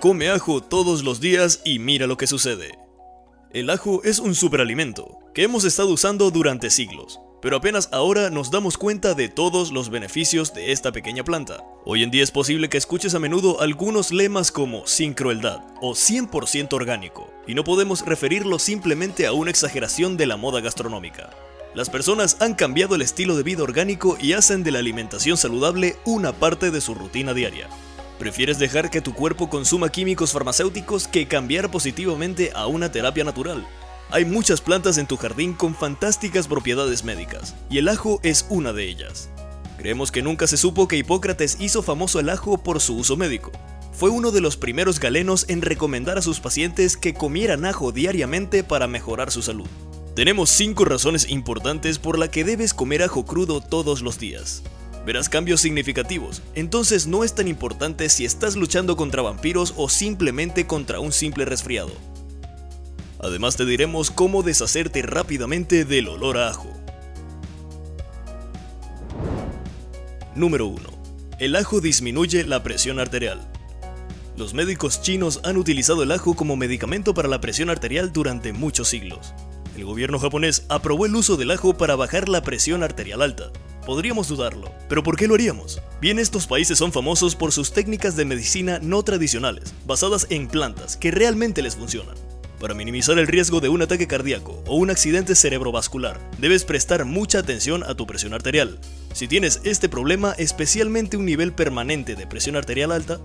Come ajo todos los días y mira lo que sucede. El ajo es un superalimento que hemos estado usando durante siglos, pero apenas ahora nos damos cuenta de todos los beneficios de esta pequeña planta. Hoy en día es posible que escuches a menudo algunos lemas como sin crueldad o 100% orgánico, y no podemos referirlo simplemente a una exageración de la moda gastronómica. Las personas han cambiado el estilo de vida orgánico y hacen de la alimentación saludable una parte de su rutina diaria. Prefieres dejar que tu cuerpo consuma químicos farmacéuticos que cambiar positivamente a una terapia natural. Hay muchas plantas en tu jardín con fantásticas propiedades médicas, y el ajo es una de ellas. Creemos que nunca se supo que Hipócrates hizo famoso el ajo por su uso médico. Fue uno de los primeros galenos en recomendar a sus pacientes que comieran ajo diariamente para mejorar su salud. Tenemos 5 razones importantes por las que debes comer ajo crudo todos los días verás cambios significativos, entonces no es tan importante si estás luchando contra vampiros o simplemente contra un simple resfriado. Además te diremos cómo deshacerte rápidamente del olor a ajo. Número 1. El ajo disminuye la presión arterial. Los médicos chinos han utilizado el ajo como medicamento para la presión arterial durante muchos siglos. El gobierno japonés aprobó el uso del ajo para bajar la presión arterial alta, Podríamos dudarlo, pero ¿por qué lo haríamos? Bien, estos países son famosos por sus técnicas de medicina no tradicionales, basadas en plantas que realmente les funcionan. Para minimizar el riesgo de un ataque cardíaco o un accidente cerebrovascular, debes prestar mucha atención a tu presión arterial. Si tienes este problema, especialmente un nivel permanente de presión arterial alta,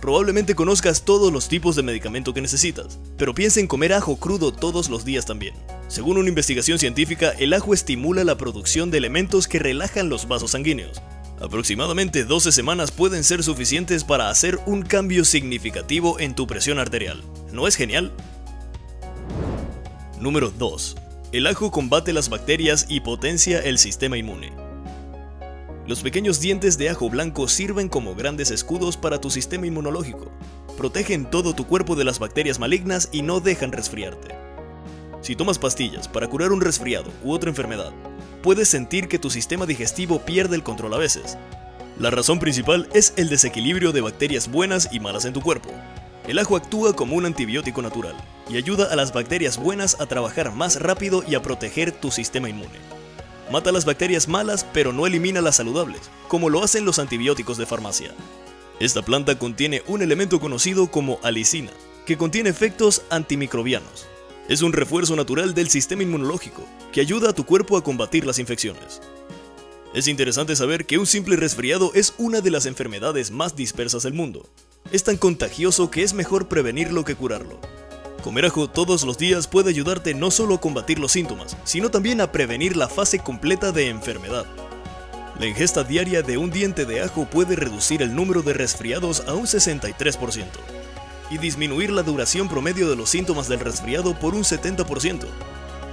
Probablemente conozcas todos los tipos de medicamento que necesitas, pero piensa en comer ajo crudo todos los días también. Según una investigación científica, el ajo estimula la producción de elementos que relajan los vasos sanguíneos. Aproximadamente 12 semanas pueden ser suficientes para hacer un cambio significativo en tu presión arterial. ¿No es genial? Número 2. El ajo combate las bacterias y potencia el sistema inmune. Los pequeños dientes de ajo blanco sirven como grandes escudos para tu sistema inmunológico. Protegen todo tu cuerpo de las bacterias malignas y no dejan resfriarte. Si tomas pastillas para curar un resfriado u otra enfermedad, puedes sentir que tu sistema digestivo pierde el control a veces. La razón principal es el desequilibrio de bacterias buenas y malas en tu cuerpo. El ajo actúa como un antibiótico natural y ayuda a las bacterias buenas a trabajar más rápido y a proteger tu sistema inmune. Mata las bacterias malas pero no elimina las saludables, como lo hacen los antibióticos de farmacia. Esta planta contiene un elemento conocido como alicina, que contiene efectos antimicrobianos. Es un refuerzo natural del sistema inmunológico, que ayuda a tu cuerpo a combatir las infecciones. Es interesante saber que un simple resfriado es una de las enfermedades más dispersas del mundo. Es tan contagioso que es mejor prevenirlo que curarlo. Comer ajo todos los días puede ayudarte no solo a combatir los síntomas, sino también a prevenir la fase completa de enfermedad. La ingesta diaria de un diente de ajo puede reducir el número de resfriados a un 63% y disminuir la duración promedio de los síntomas del resfriado por un 70%.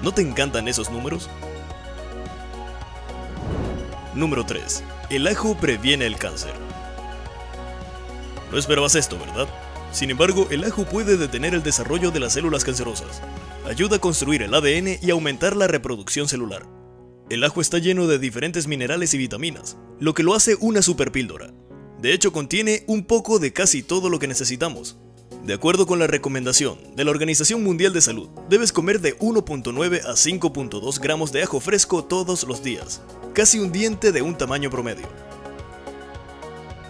¿No te encantan esos números? Número 3. El ajo previene el cáncer. No esperabas esto, ¿verdad? Sin embargo, el ajo puede detener el desarrollo de las células cancerosas, ayuda a construir el ADN y aumentar la reproducción celular. El ajo está lleno de diferentes minerales y vitaminas, lo que lo hace una superpíldora. De hecho, contiene un poco de casi todo lo que necesitamos. De acuerdo con la recomendación de la Organización Mundial de Salud, debes comer de 1.9 a 5.2 gramos de ajo fresco todos los días, casi un diente de un tamaño promedio.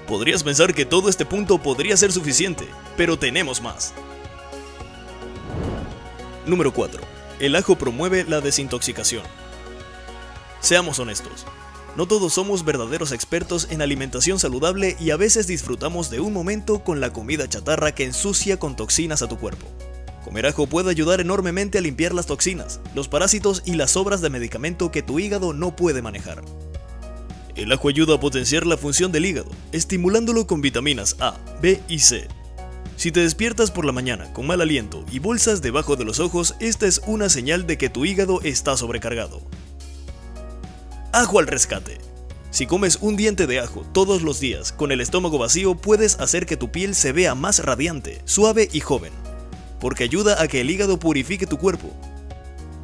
Podrías pensar que todo este punto podría ser suficiente, pero tenemos más. Número 4. El ajo promueve la desintoxicación. Seamos honestos, no todos somos verdaderos expertos en alimentación saludable y a veces disfrutamos de un momento con la comida chatarra que ensucia con toxinas a tu cuerpo. Comer ajo puede ayudar enormemente a limpiar las toxinas, los parásitos y las sobras de medicamento que tu hígado no puede manejar. El ajo ayuda a potenciar la función del hígado, estimulándolo con vitaminas A, B y C. Si te despiertas por la mañana con mal aliento y bolsas debajo de los ojos, esta es una señal de que tu hígado está sobrecargado. Ajo al rescate. Si comes un diente de ajo todos los días con el estómago vacío, puedes hacer que tu piel se vea más radiante, suave y joven, porque ayuda a que el hígado purifique tu cuerpo,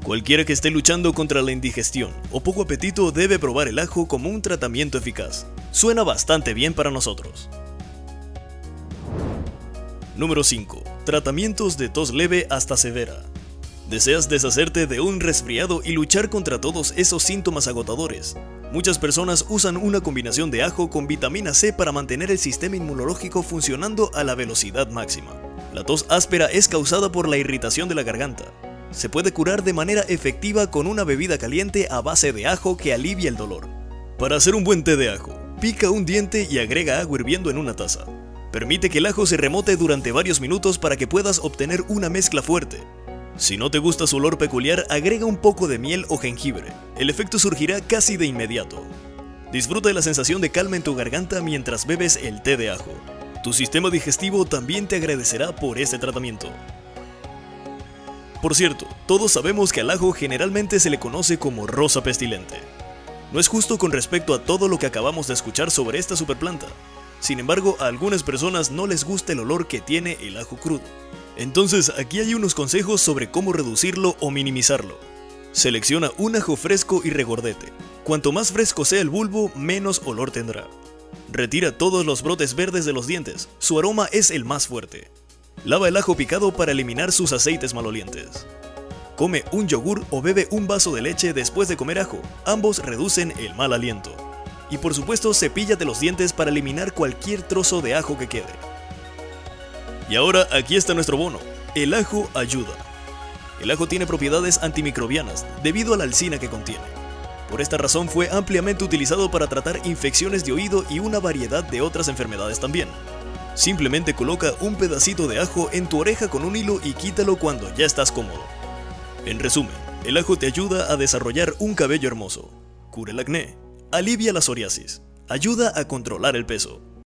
Cualquiera que esté luchando contra la indigestión o poco apetito debe probar el ajo como un tratamiento eficaz. Suena bastante bien para nosotros. Número 5. Tratamientos de tos leve hasta severa. ¿Deseas deshacerte de un resfriado y luchar contra todos esos síntomas agotadores? Muchas personas usan una combinación de ajo con vitamina C para mantener el sistema inmunológico funcionando a la velocidad máxima. La tos áspera es causada por la irritación de la garganta. Se puede curar de manera efectiva con una bebida caliente a base de ajo que alivia el dolor. Para hacer un buen té de ajo, pica un diente y agrega agua hirviendo en una taza. Permite que el ajo se remote durante varios minutos para que puedas obtener una mezcla fuerte. Si no te gusta su olor peculiar, agrega un poco de miel o jengibre. El efecto surgirá casi de inmediato. Disfruta de la sensación de calma en tu garganta mientras bebes el té de ajo. Tu sistema digestivo también te agradecerá por este tratamiento. Por cierto, todos sabemos que al ajo generalmente se le conoce como rosa pestilente. No es justo con respecto a todo lo que acabamos de escuchar sobre esta superplanta. Sin embargo, a algunas personas no les gusta el olor que tiene el ajo crudo. Entonces aquí hay unos consejos sobre cómo reducirlo o minimizarlo. Selecciona un ajo fresco y regordete. Cuanto más fresco sea el bulbo, menos olor tendrá. Retira todos los brotes verdes de los dientes, su aroma es el más fuerte. Lava el ajo picado para eliminar sus aceites malolientes. Come un yogur o bebe un vaso de leche después de comer ajo, ambos reducen el mal aliento. Y por supuesto cepíllate los dientes para eliminar cualquier trozo de ajo que quede. Y ahora aquí está nuestro bono. El ajo ayuda. El ajo tiene propiedades antimicrobianas debido a la alcina que contiene. Por esta razón fue ampliamente utilizado para tratar infecciones de oído y una variedad de otras enfermedades también. Simplemente coloca un pedacito de ajo en tu oreja con un hilo y quítalo cuando ya estás cómodo. En resumen, el ajo te ayuda a desarrollar un cabello hermoso, cura el acné, alivia la psoriasis, ayuda a controlar el peso,